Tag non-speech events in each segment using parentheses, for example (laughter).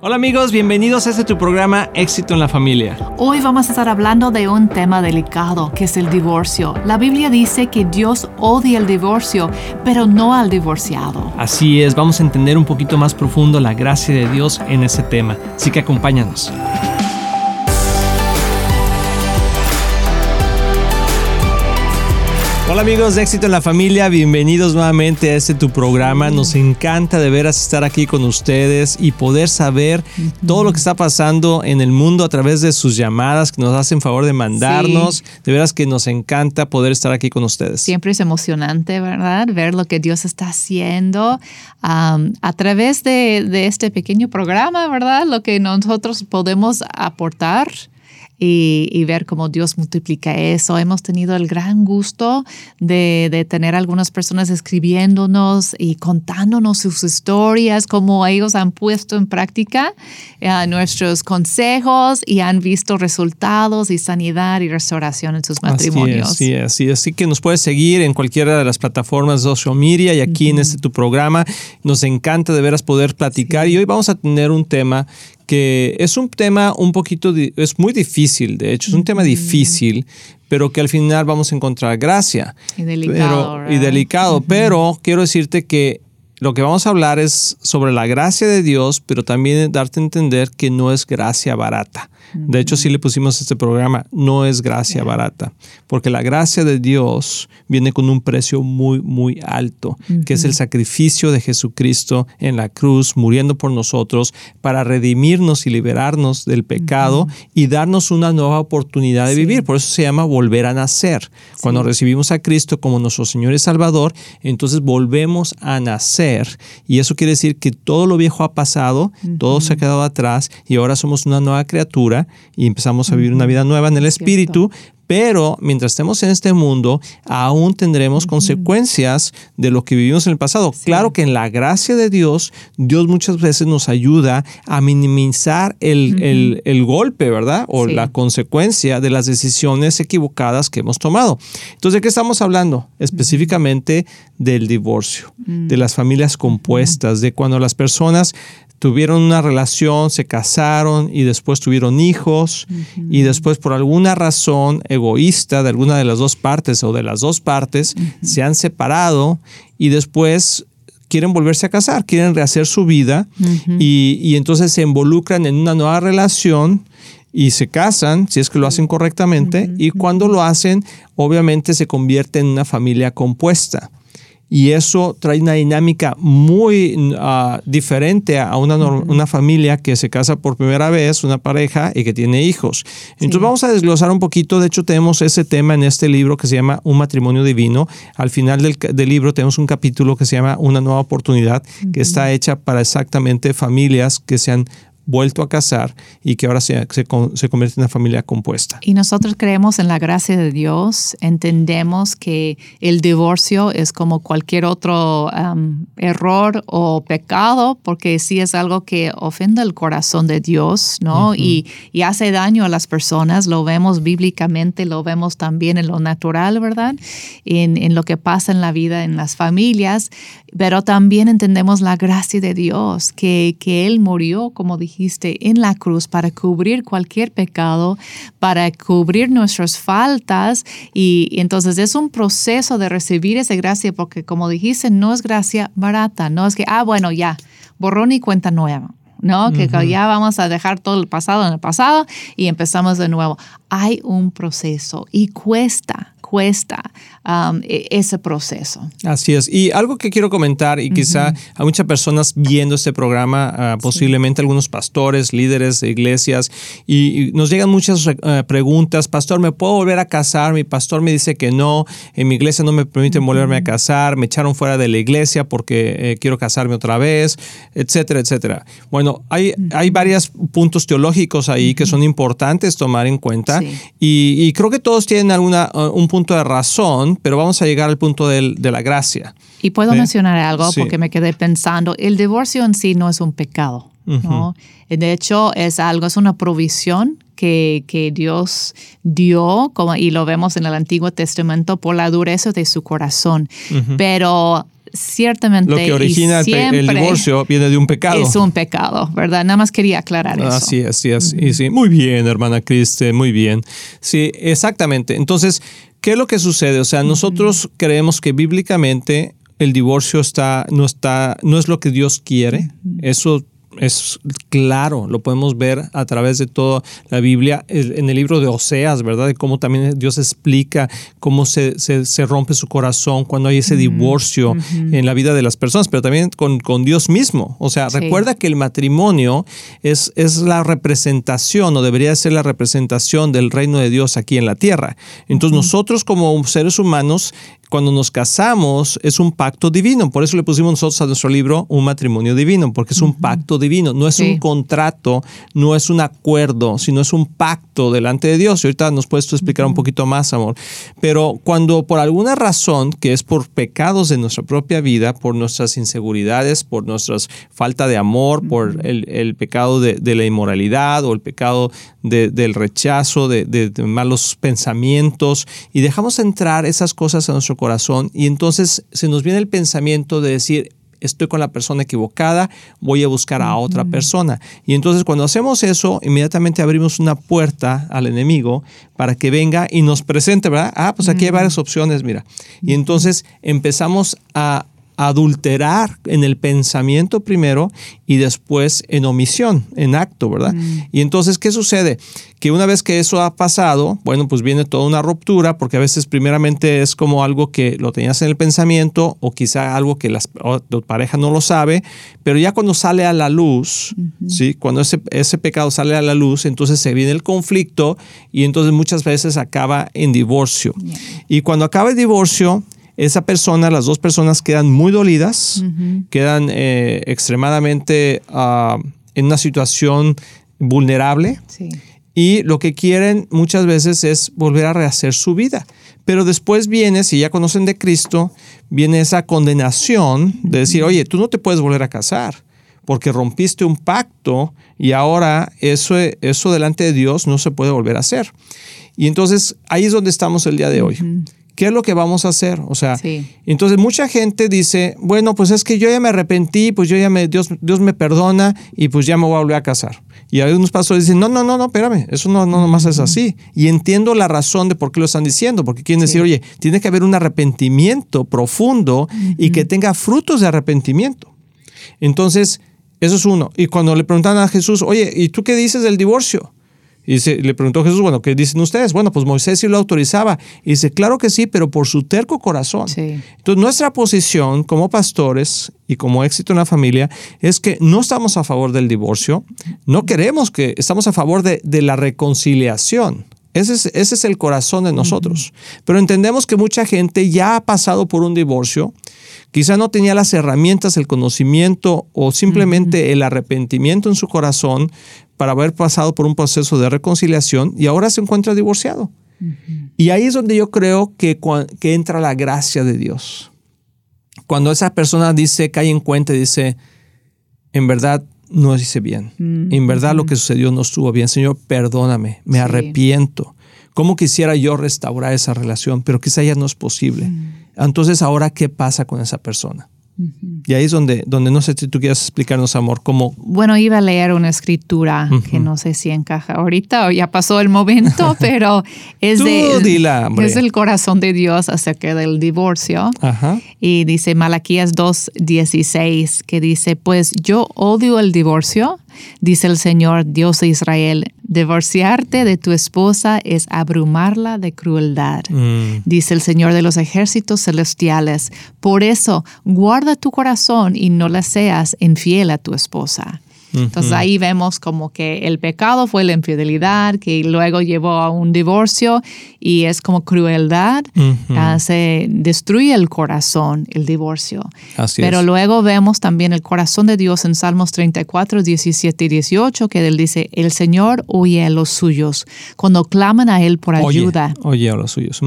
Hola amigos, bienvenidos a este tu programa Éxito en la Familia. Hoy vamos a estar hablando de un tema delicado que es el divorcio. La Biblia dice que Dios odia el divorcio, pero no al divorciado. Así es, vamos a entender un poquito más profundo la gracia de Dios en ese tema. Así que acompáñanos. Hola amigos de Éxito en la Familia, bienvenidos nuevamente a este tu programa. Nos encanta de veras estar aquí con ustedes y poder saber todo lo que está pasando en el mundo a través de sus llamadas que nos hacen favor de mandarnos. De veras que nos encanta poder estar aquí con ustedes. Siempre es emocionante, ¿verdad? Ver lo que Dios está haciendo a través de, de este pequeño programa, ¿verdad? Lo que nosotros podemos aportar y, ver cómo Dios multiplica eso. Hemos tenido el gran gusto de, de, tener algunas personas escribiéndonos y contándonos sus historias, cómo ellos han puesto en práctica eh, nuestros consejos y han visto resultados y sanidad y restauración en sus matrimonios. Así es, así Así que nos puedes seguir en cualquiera de las plataformas de social media y aquí en este tu programa. Nos encanta de veras poder platicar y hoy vamos a tener un tema que es un tema un poquito, es muy difícil, de hecho, es un tema difícil, pero que al final vamos a encontrar gracia. Y delicado. y delicado, pero quiero decirte que lo que vamos a hablar es sobre la gracia de Dios, pero también darte a entender que no es gracia barata. De hecho, sí le pusimos este programa, no es gracia barata, porque la gracia de Dios viene con un precio muy, muy alto, que es el sacrificio de Jesucristo en la cruz, muriendo por nosotros, para redimirnos y liberarnos del pecado y darnos una nueva oportunidad de vivir. Por eso se llama volver a nacer. Cuando recibimos a Cristo como nuestro Señor y Salvador, entonces volvemos a nacer. Y eso quiere decir que todo lo viejo ha pasado, todo se ha quedado atrás y ahora somos una nueva criatura y empezamos a vivir una vida nueva en el Espíritu, pero mientras estemos en este mundo, aún tendremos consecuencias de lo que vivimos en el pasado. Claro que en la gracia de Dios, Dios muchas veces nos ayuda a minimizar el, golpe, ¿verdad? O la consecuencia de las decisiones equivocadas que hemos tomado. Entonces, ¿de qué estamos hablando? Específicamente del divorcio, de las familias compuestas, de cuando las personas tuvieron una relación, se casaron y después tuvieron hijos y después por alguna razón egoísta de alguna de las dos partes o de las dos partes se han separado y después quieren volverse a casar, quieren rehacer su vida y, y, entonces se involucran en una nueva relación y se casan, si es que lo hacen correctamente, y cuando lo hacen, obviamente se convierte en una familia compuesta y eso trae una dinámica muy ah, diferente a una, una, familia que se casa por primera vez, una pareja y que tiene hijos. Entonces vamos a desglosar un poquito, de hecho tenemos ese tema en este libro que se llama Un matrimonio divino. Al final del, del libro tenemos un capítulo que se llama Una nueva oportunidad, que está hecha para exactamente familias que sean vuelto a casar y que ahora se, se, se, convierte en una familia compuesta. Y nosotros creemos en la gracia de Dios, entendemos que el divorcio es como cualquier otro um, error o pecado, porque sí es algo que ofende el corazón de Dios, ¿no? y, y, hace daño a las personas, lo vemos bíblicamente, lo vemos también en lo natural, ¿verdad? En, en lo que pasa en la vida, en las familias, pero también entendemos la gracia de Dios, que, que Él murió, como dijimos, en la cruz para cubrir cualquier pecado, para cubrir nuestras faltas. Y, entonces es un proceso de recibir esa gracia, porque como dijiste, no es gracia barata, no es que, ah, bueno, ya, borrón y cuenta nueva. ¿no? Que ya vamos a dejar todo el pasado en el pasado y empezamos de nuevo. Hay un proceso y cuesta, cuesta um, e, ese proceso. Así es. Y algo que quiero comentar, y quizá hay muchas personas viendo este programa, ah, posiblemente algunos pastores, líderes de iglesias, y, nos llegan muchas eh, preguntas, pastor, ¿me puedo volver a casar? Mi pastor me dice que no, en mi iglesia no me permiten volverme a casar, me echaron fuera de la iglesia porque eh, quiero casarme otra vez, etcétera, etcétera. Bueno, hay, hay varios puntos teológicos ahí que son importantes tomar en cuenta y, creo que todos tienen alguna, uh, un punto de razón, pero vamos a llegar al punto de, de la gracia. Y puedo mencionar algo porque me quedé pensando, el divorcio en sí no es un pecado. ¿no? De hecho, es algo, es una provisión que, que, Dios dio, como, y lo vemos en el Antiguo Testamento, por la dureza de su corazón. Pero ciertamente. Lo que origina el, divorcio viene de un pecado. Es un pecado, ¿verdad? Nada más quería aclarar eso. Así es, así es. y sí, muy bien, hermana Criste, muy bien. Sí, exactamente. Entonces, ¿qué es lo que sucede? O sea, nosotros creemos que bíblicamente el divorcio está, no, está, no es lo que Dios quiere. Eso es claro, lo podemos ver a través de toda la Biblia, en el libro de Oseas, ¿verdad? De cómo también Dios explica cómo se, rompe su corazón cuando hay ese divorcio en la vida de las personas, pero también con, Dios mismo. O sea, recuerda que el matrimonio es, es la representación o debería ser la representación del reino de Dios aquí en la tierra. Entonces nosotros como seres humanos cuando nos casamos es un pacto divino. Por eso le pusimos nosotros a nuestro libro un matrimonio divino, porque es un pacto divino. No es un contrato, no es un acuerdo, sino es un pacto delante de Dios. Y ahorita nos puedes explicar un poquito más, amor. Pero cuando por alguna razón, que es por pecados de nuestra propia vida, por nuestras inseguridades, por nuestra falta de amor, por el, pecado de, la inmoralidad o el pecado del rechazo, de, de malos pensamientos, y dejamos entrar esas cosas a nuestro corazón y entonces se nos viene el pensamiento de decir, estoy con la persona equivocada, voy a buscar a otra persona. Y entonces cuando hacemos eso, inmediatamente abrimos una puerta al enemigo para que venga y nos presente, ¿verdad? Ah, pues aquí hay varias opciones, mira. Y entonces empezamos a adulterar en el pensamiento primero y después en omisión, en acto, ¿verdad? Mm. Y entonces, ¿qué sucede? Que una vez que eso ha pasado, bueno, pues viene toda una ruptura, porque a veces primeramente es como algo que lo tenías en el pensamiento o quizá algo que la pareja no lo sabe, pero ya cuando sale a la luz, ¿sí? Cuando ese, ese pecado sale a la luz, entonces se viene el conflicto y entonces muchas veces acaba en divorcio. Y cuando acaba el divorcio, esa persona, las dos personas quedan muy dolidas, quedan eh, extremadamente ah, en una situación vulnerable y lo que quieren muchas veces es volver a rehacer su vida. Pero después viene, si ya conocen de Cristo, viene esa condenación de decir, oye, tú no te puedes volver a casar porque rompiste un pacto y ahora eso, eso delante de Dios no se puede volver a hacer. Y entonces ahí es donde estamos el día de hoy. ¿Qué es lo que vamos a hacer? O sea, entonces mucha gente dice, bueno, pues es que yo ya me arrepentí, pues yo ya me, Dios, Dios me perdona y pues ya me voy a volver a casar. Y algunos pastores dicen, no, no, no, no, espérame, eso no, no nomás es así. Y entiendo la razón de por qué lo están diciendo, porque quieren decir, oye, tiene que haber un arrepentimiento profundo y que tenga frutos de arrepentimiento. Entonces, eso es uno. Y cuando le preguntan a Jesús, oye, ¿y tú qué dices del divorcio? Y le preguntó Jesús, bueno, ¿qué dicen ustedes? Bueno, pues Moisés sí lo autorizaba. Y dice, claro que sí, pero por su terco corazón. Entonces, nuestra posición como pastores y como éxito en la familia es que no estamos a favor del divorcio, no queremos que, estamos a favor de, la reconciliación. Ese es, ese es, el corazón de nosotros. Pero entendemos que mucha gente ya ha pasado por un divorcio, quizá no tenía las herramientas, el conocimiento o simplemente el arrepentimiento en su corazón para haber pasado por un proceso de reconciliación y ahora se encuentra divorciado. Y ahí es donde yo creo que, que entra la gracia de Dios. Cuando esa persona dice, cae en cuenta y dice, en verdad no hice bien, en verdad lo que sucedió no estuvo bien, Señor, perdóname, me arrepiento. ¿Cómo quisiera yo restaurar esa relación? Pero quizá ya no es posible. Entonces, ahora, ¿qué pasa con esa persona? Y ahí es donde, donde no sé si tú quieres explicarnos, amor, cómo... Bueno, iba a leer una escritura que no sé si encaja ahorita o ya pasó el momento, (laughs) pero es, es el corazón de Dios acerca del divorcio. Y dice Malaquías 2.16, que dice, pues yo odio el divorcio Dice el Señor, Dios de Israel, divorciarte de tu esposa es abrumarla de crueldad. Mm. Dice el Señor de los ejércitos celestiales, por eso guarda tu corazón y no le seas infiel a tu esposa. Entonces ahí vemos como que el pecado fue la infidelidad, que luego llevó a un divorcio y es como crueldad, se destruye el corazón, el divorcio. Pero luego vemos también el corazón de Dios en Salmos 34, 17 y 18, que él dice, el Señor oye a los suyos cuando claman a Él por ayuda. Oye, a los suyos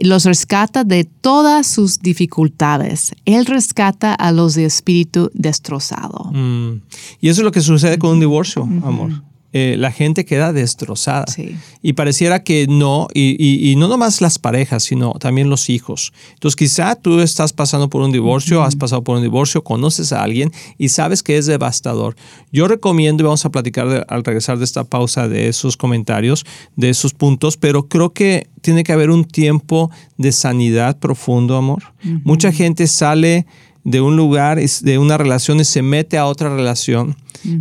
los rescata de todas sus dificultades. Él rescata a los de espíritu destrozado. Mm. Y eso es lo que sucede con un divorcio, amor. Eh, la gente queda destrozada. Sí. Y pareciera que no, y, y- y no nomás las parejas, sino también los hijos. Entonces quizá tú estás pasando por un divorcio, has pasado por un divorcio, conoces a alguien y sabes que es devastador. Yo recomiendo, y vamos a platicar de- al regresar de esta pausa de esos comentarios, de esos puntos, pero creo que tiene que haber un tiempo de sanidad profundo, amor. Mucha gente sale de un lugar, de una relación y se mete a otra relación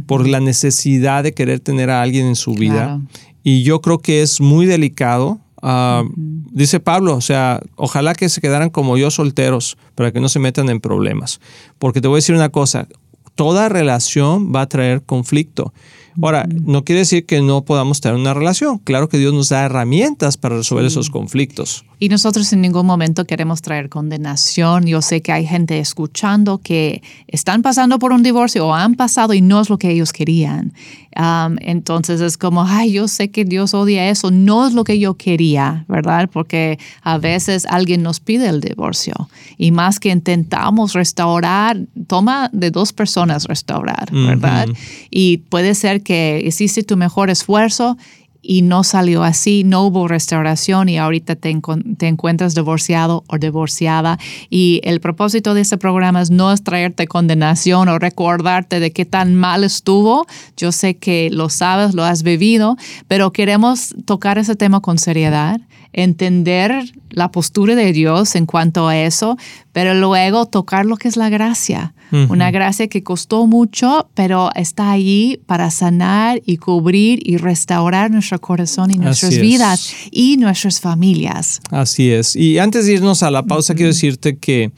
por la necesidad de querer tener a alguien en su vida. Claro. Y yo creo que es muy delicado. Ah, Dice Pablo, o sea, ojalá que se quedaran como yo solteros para que no se metan en problemas. Porque te voy a decir una cosa, toda relación va a traer conflicto. Ahora, no quiere decir que no podamos tener una relación. Claro que Dios nos da herramientas para resolver esos conflictos. Y nosotros en ningún momento queremos traer condenación. Yo sé que hay gente escuchando que están pasando por un divorcio o han pasado y no es lo que ellos querían. Um, entonces es como, ay, yo sé que Dios odia eso, no es lo que yo quería, ¿verdad? Porque a veces alguien nos pide el divorcio y más que intentamos restaurar, toma de dos personas restaurar, ¿verdad? Y puede ser que hiciste tu mejor esfuerzo y no salió así, no hubo restauración y ahorita te, encuentras divorciado o divorciada. Y el propósito de este programa es no es traerte condenación o recordarte de qué tan mal estuvo. Yo sé que lo sabes, lo has vivido, pero queremos tocar ese tema con seriedad, entender la postura de Dios en cuanto a eso, pero luego tocar lo que es la gracia. Una gracia que costó mucho, pero está allí para sanar y cubrir y restaurar nuestro corazón y nuestras vidas y nuestras familias. Así es. Y antes de irnos a la pausa, quiero decirte que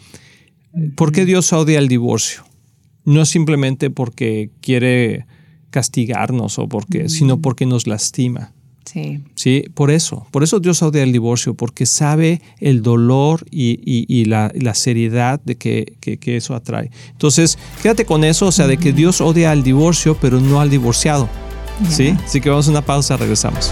¿por qué Dios odia el divorcio? No simplemente porque quiere castigarnos o porque, sino porque nos lastima. Sí. Sí, por eso, por eso Dios odia el divorcio, porque sabe el dolor y, y- y la, seriedad de que, que- que eso atrae. Entonces, quédate con eso, o sea, de que Dios odia al divorcio, pero no al divorciado. ¿Sí? Así que vamos a una pausa, regresamos.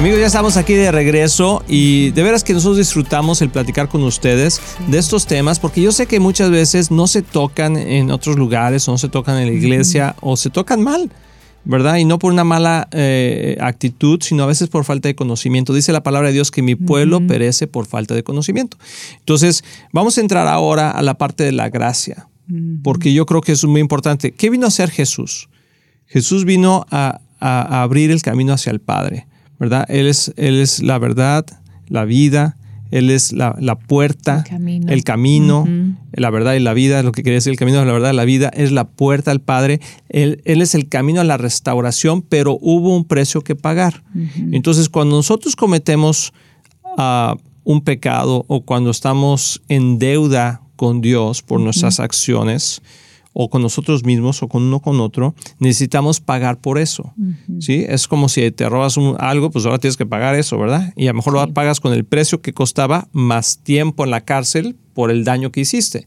Amigos, ya estamos aquí de regreso y de veras que nosotros disfrutamos el platicar con ustedes de estos temas porque yo sé que muchas veces no se tocan en otros lugares o no se tocan en la iglesia o se tocan mal, ¿verdad? Y no por una mala eh, actitud, sino a veces por falta de conocimiento. Dice la palabra de Dios que mi pueblo perece por falta de conocimiento. Entonces, vamos a entrar ahora a la parte de la gracia, porque yo creo que es muy importante. ¿Qué vino a hacer Jesús? Jesús vino a, a- a abrir el camino hacia el Padre, ¿verdad? Él es, él es la verdad, la vida, Él es la, la puerta, El camino. el camino, Ujú. la verdad y la vida, lo que quería decir, el camino de la verdad la vida, es la puerta al Padre. Él, él es el camino a la restauración, pero hubo un precio que pagar. Entonces, cuando nosotros cometemos ah, un pecado o cuando estamos en deuda con Dios por nuestras acciones o con nosotros mismos o con uno con otro, necesitamos pagar por eso. ¿sí? Es como si te robas algo, pues ahora tienes que pagar eso, ¿verdad? Y a lo mejor lo pagas con el precio que costaba más tiempo en la cárcel por el daño que hiciste.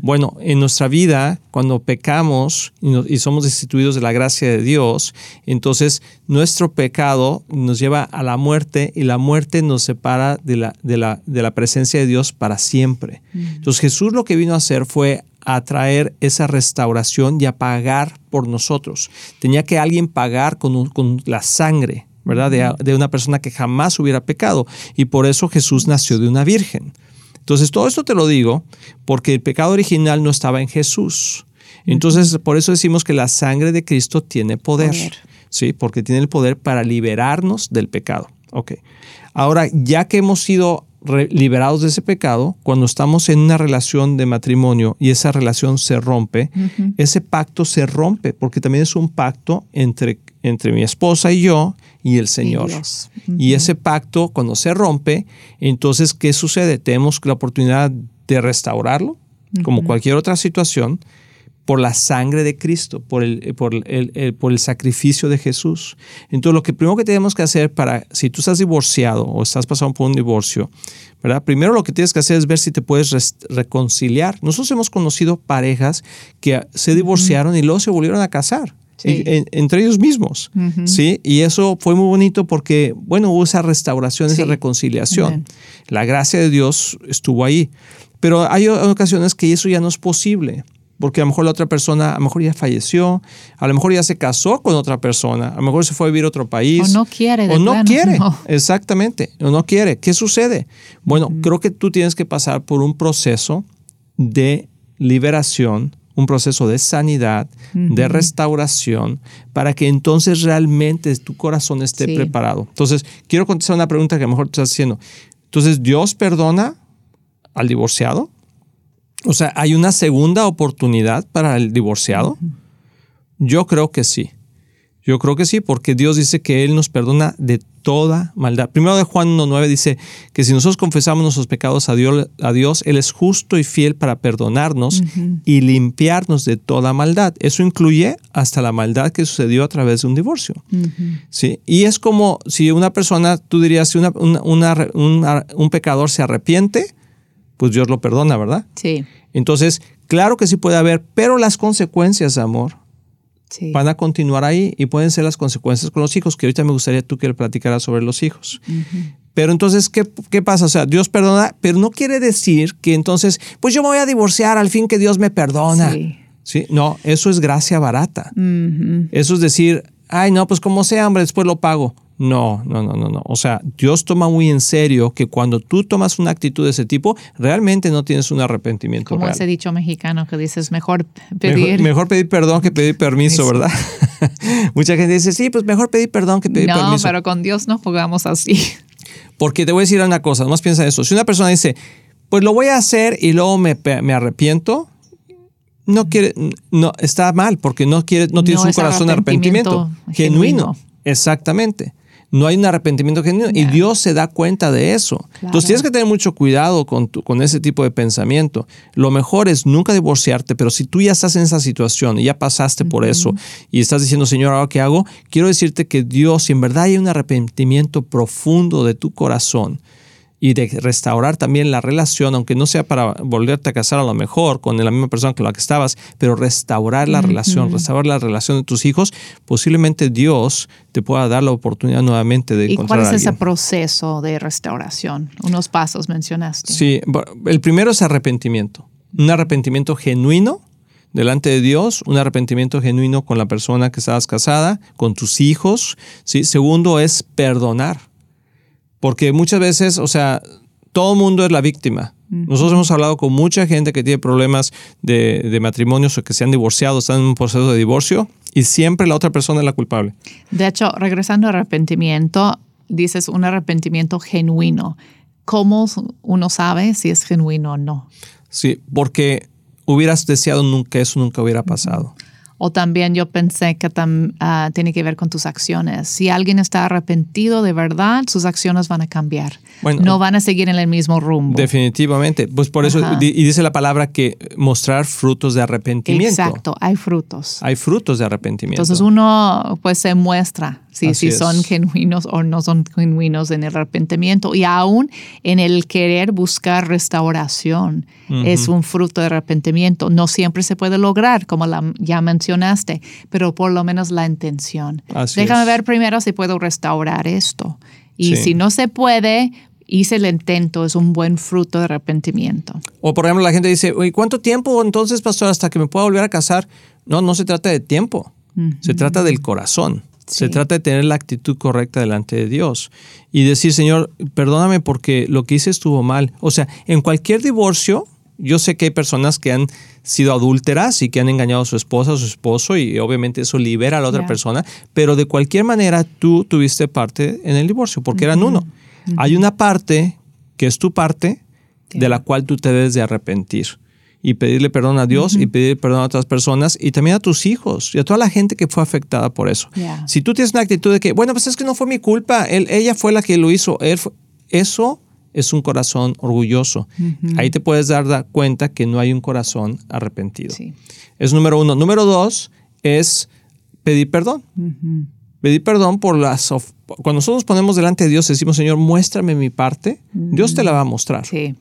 Bueno, en nuestra vida, cuando pecamos y, somos destituidos de la gracia de Dios, entonces nuestro pecado nos lleva a la muerte y la muerte nos separa de la, de la, de la presencia de Dios para siempre. Entonces Jesús lo que vino a hacer fue a traer esa restauración y a pagar por nosotros. Tenía que alguien pagar con, con la sangre, ¿verdad? De, de, una persona que jamás hubiera pecado. Y por eso Jesús nació de una virgen. Entonces, todo esto te lo digo porque el pecado original no estaba en Jesús. Entonces, por eso decimos que la sangre de Cristo tiene poder. Sí, porque tiene el poder para liberarnos del pecado. Ok. Ahora, ya que hemos sido liberados de ese pecado, cuando estamos en una relación de matrimonio y esa relación se rompe, ese pacto se rompe porque también es un pacto entre, entre mi esposa y yo y el Señor. Y, ese pacto, cuando se rompe, entonces, ¿qué sucede? Tenemos la oportunidad de restaurarlo, como cualquier otra situación, por la sangre de Cristo, por el, por el, por el sacrificio de Jesús. Entonces, lo que primero que tenemos que hacer para, si tú estás divorciado o estás pasando por un divorcio, ¿verdad? Primero lo que tienes que hacer es ver si te puedes reconciliar. Nosotros hemos conocido parejas que se divorciaron y luego se volvieron a casar. entre ellos mismos, ¿sí? Y eso fue muy bonito porque, bueno, hubo esa restauración, esa reconciliación. La gracia de Dios estuvo ahí. Pero hay ocasiones que eso ya no es posible porque a lo mejor la otra persona, a lo mejor ya falleció, a lo mejor ya se casó con otra persona, a lo mejor se fue a vivir a otro país. O no quiere. o no quiere, exactamente, o no quiere. ¿Qué sucede? Bueno, creo que tú tienes que pasar por un proceso de liberación, un proceso de sanidad, de restauración, para que entonces realmente tu corazón esté preparado. Entonces, quiero contestar una pregunta que a lo mejor tú estás haciendo. Entonces, ¿Dios perdona al divorciado? O sea, ¿hay una segunda oportunidad para el divorciado? Yo creo que sí. Yo creo que sí, porque Dios dice que Él nos perdona de toda maldad. Primero de Juan 1.9 dice que si nosotros confesamos nuestros pecados a Dios, Él es justo y fiel para perdonarnos y limpiarnos de toda maldad. Eso incluye hasta la maldad que sucedió a través de un divorcio. ¿Sí? Y es como si una persona, tú dirías, si un pecador se arrepiente, pues Dios lo perdona, ¿verdad? Sí. Entonces, claro que sí puede haber, pero las consecuencias, amor, van a continuar ahí y pueden ser las consecuencias con los hijos, que ahorita me gustaría tú que le platicaras sobre los hijos. Pero entonces, ¿qué, ¿qué, pasa? O sea, Dios perdona, pero no quiere decir que entonces, pues yo me voy a divorciar al fin que Dios me perdona. Sí. No, eso es gracia barata. Eso es decir, ay, no, pues como sea, hombre, después lo pago. No, no, no, no, no. O sea, Dios toma muy en serio que cuando tú tomas una actitud de ese tipo, realmente no tienes un arrepentimiento. Como ese dicho mexicano que dices, mejor pedir. Mejor, pedir perdón que pedir permiso, ¿verdad? (laughs) Mucha gente dice, sí, pues mejor pedir perdón que pedir permiso. No, pero con Dios no jugamos así. Porque te voy a decir una cosa, más piensa eso. Si una persona dice, pues lo voy a hacer y luego me, arrepiento, no quiere, no, está mal porque no quiere, no tienes un corazón de arrepentimiento genuino. Exactamente no hay un arrepentimiento genuino y Dios se da cuenta de eso. Entonces tienes que tener mucho cuidado con, con ese tipo de pensamiento. Lo mejor es nunca divorciarte, pero si tú ya estás en esa situación y ya pasaste por eso y estás diciendo, Señor, ¿ahora qué hago? Quiero decirte que Dios, si en verdad hay un arrepentimiento profundo de tu corazón, y de restaurar también la relación, aunque no sea para volverte a casar a lo mejor con la misma persona con la que estabas, pero restaurar la relación, restaurar la relación de tus hijos, posiblemente Dios te pueda dar la oportunidad nuevamente de ¿Y encontrar cuál es ese proceso de restauración? Unos pasos mencionaste. Sí, el primero es arrepentimiento, un arrepentimiento genuino delante de Dios, un arrepentimiento genuino con la persona que estabas casada, con tus hijos. ¿sí? Segundo es perdonar porque muchas veces, o sea, todo el mundo es la víctima. Nosotros hemos hablado con mucha gente que tiene problemas de, de, matrimonios o que se han divorciado, están en un proceso de divorcio y siempre la otra persona es la culpable. De hecho, regresando al arrepentimiento, dices un arrepentimiento genuino. ¿Cómo uno sabe si es genuino o no? Sí, porque hubieras deseado que eso nunca hubiera pasado. O también yo pensé que tam- ah, tiene que ver con tus acciones. Si alguien está arrepentido de verdad, sus acciones van a cambiar. Bueno, no van a seguir en el mismo rumbo. Definitivamente. Pues por eso, Ajá. y dice la palabra que mostrar frutos de arrepentimiento. Exacto, hay frutos. Hay frutos de arrepentimiento. Entonces uno pues se muestra si, Así si son genuinos o no son genuinos en el arrepentimiento y aún en el querer buscar restauración es un fruto de arrepentimiento. No siempre se puede lograr, como la, ya mencionaste, pero por lo menos la intención. Así Déjame es. ver primero si puedo restaurar esto. Y Sí. si no se puede, hice el intento, es un buen fruto de arrepentimiento. O por ejemplo, la gente dice, "Oye, ¿cuánto tiempo entonces, pastor, hasta que me pueda volver a casar? No, no se trata de tiempo. Se trata del corazón. Se trata de tener la actitud correcta delante de Dios y decir, Señor, perdóname porque lo que hice estuvo mal. O sea, en cualquier divorcio, yo sé que hay personas que han sido adúlteras y que han engañado a su esposa o su esposo y obviamente eso libera a la otra persona, pero de cualquier manera tú tuviste parte en el divorcio porque eran uno. Hay una parte que es tu parte de la cual tú te debes de arrepentir y pedirle perdón a Dios y pedir perdón a otras personas y también a tus hijos y a toda la gente que fue afectada por eso. Yeah. Si tú tienes una actitud de que, bueno, pues es que no fue mi culpa, él, ella fue la que lo hizo, él fue- eso es un corazón orgulloso. Ahí te puedes dar, dar cuenta que no hay un corazón arrepentido. Sí. Es número uno. Número dos es pedir perdón. Pedir perdón por las... Cuando nosotros nos ponemos delante de Dios y decimos, Señor, muéstrame mi parte, Dios te la va a mostrar. Sí.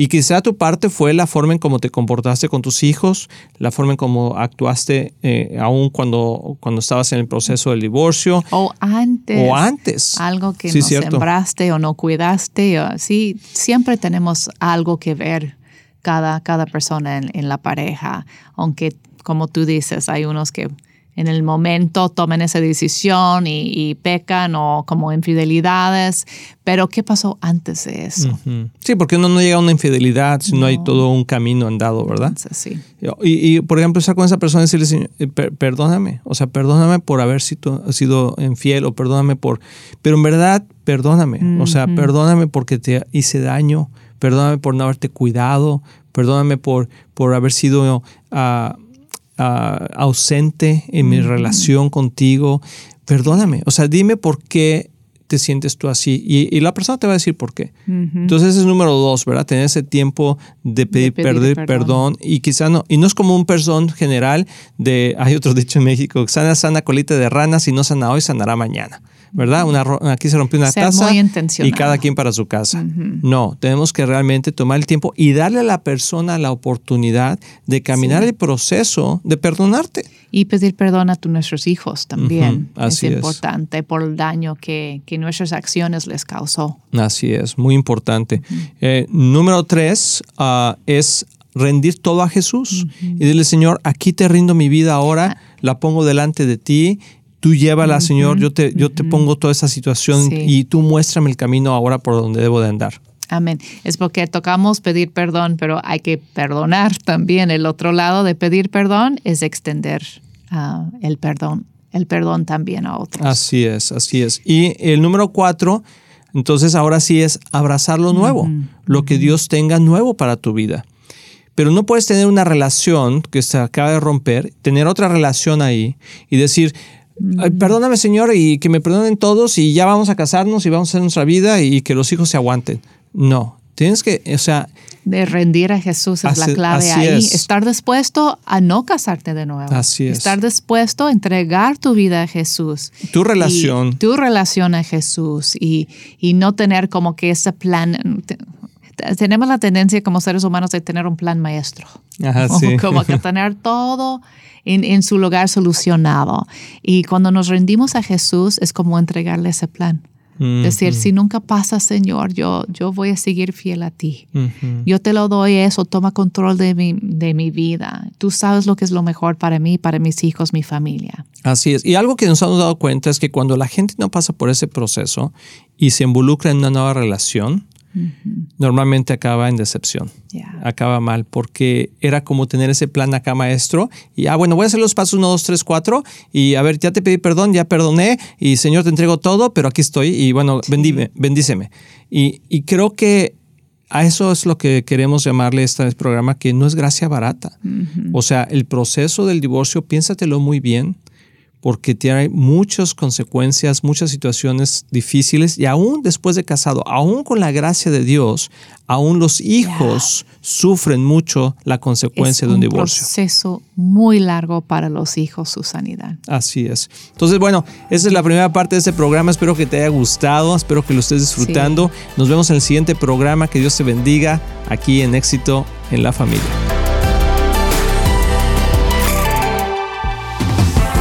Y quizá tu parte fue la forma en cómo te comportaste con tus hijos, la forma en cómo actuaste eh, aún cuando, cuando estabas en el proceso del divorcio O antes. o antes. Algo que Sí, no cierto. sembraste o no cuidaste. o- sí, siempre tenemos algo que ver cada, cada persona en, en la pareja. Aunque, como tú dices, hay unos que en el momento tomen esa decisión y, y pecan o como infidelidades. Pero, ¿qué pasó antes de eso? Ujú. Sí, porque uno no llega a una infidelidad si no, hay todo un camino andado, ¿verdad? Entonces, sí. Y, y, por ejemplo, estar con esa persona y decirle, "Señor, eh, per- perdóname, o sea, perdóname por haber sido, sido infiel o perdóname por... Pero en verdad, perdóname, o sea, perdóname porque te hice daño, perdóname por no haberte cuidado, perdóname por, por haber sido ah, ah, ausente en mi relación contigo, perdóname, o sea, dime por qué te sientes tú así y, y la persona te va a decir por qué. Entonces ese es número dos, ¿verdad? Tener ese tiempo de pedir, pedir pedir perdón. perdón y quizá no, y no es como un perdón general de, hay otro dicho en México, sana, sana colita de rana, si no sana hoy, sanará mañana, ¿verdad? Una, aquí se rompió una Ser taza muy intencionado. y cada quien para su casa. No, tenemos que realmente tomar el tiempo y darle a la persona la oportunidad de caminar el proceso de perdonarte. Y pedir perdón a tu- nuestros hijos también. Ujú, así es es. importante por el daño que, que nuestras acciones les causó. Así es, muy importante. Eh, número tres ah, es rendir todo a Jesús y decirle, Señor, aquí te rindo mi vida ahora, la pongo delante de ti. Tú llévala, Señor, yo te, yo te pongo toda esa situación Sí. y tú muéstrame el camino ahora por donde debo de andar. Amén. Es porque tocamos pedir perdón, pero hay que perdonar también. El otro lado de pedir perdón es extender ah, el perdón, el perdón también a otros. Así es, así es. Y el número cuatro, entonces ahora sí es abrazar lo nuevo, lo que Dios tenga nuevo para tu vida. Pero no puedes tener una relación que se acaba de romper, tener otra relación ahí y decir, "Ay, perdóname Señor y que me perdonen todos y ya vamos a casarnos y vamos a hacer nuestra vida y que los hijos se aguanten. No, tienes que, o sea, De rendir a Jesús es la clave ahí. es. Estar dispuesto a no casarte de nuevo. Así es. Estar dispuesto a entregar tu vida a Jesús. tu relación. Tu relación a Jesús y, y no tener como que ese plan. Te- tenemos la tendencia como seres humanos de tener un plan maestro. Ajá, (laughs) sí. Como que tener todo en, en su lugar solucionado. Y cuando nos rendimos a Jesús es como entregarle ese plan. Mm, Decir, si nunca pasa, Señor, yo, yo voy a seguir fiel a ti. Yo te lo doy eso, toma control de mi, de mi vida. Tú sabes lo que es lo mejor para mí, para mis hijos, mi familia. Así es. Y algo que nos hemos dado cuenta es que cuando la gente no pasa por ese proceso y se involucra en una nueva relación, normalmente acaba en decepción. Acaba mal porque era como tener ese plan acá maestro y ah bueno voy a hacer los pasos 1, 2, 3, 4 y a ver ya te pedí perdón, ya perdoné y Señor te entrego todo pero aquí estoy y bueno bendime, bendíceme. Y, y creo que a eso es lo que queremos llamarle este programa, que no es gracia barata. O sea, el proceso del divorcio, piénsatelo muy bien, porque tiene muchas consecuencias, muchas situaciones difíciles y aún después de casado, aún con la gracia de Dios, aún los hijos sufren mucho la consecuencia de un, divorcio. Es un proceso muy largo para los hijos su sanidad. Así es. Entonces, bueno, esa es la primera parte de este programa. Espero que te haya gustado, espero que lo estés disfrutando. Nos vemos en el siguiente programa. Que Dios te bendiga aquí en Éxito en la Familia.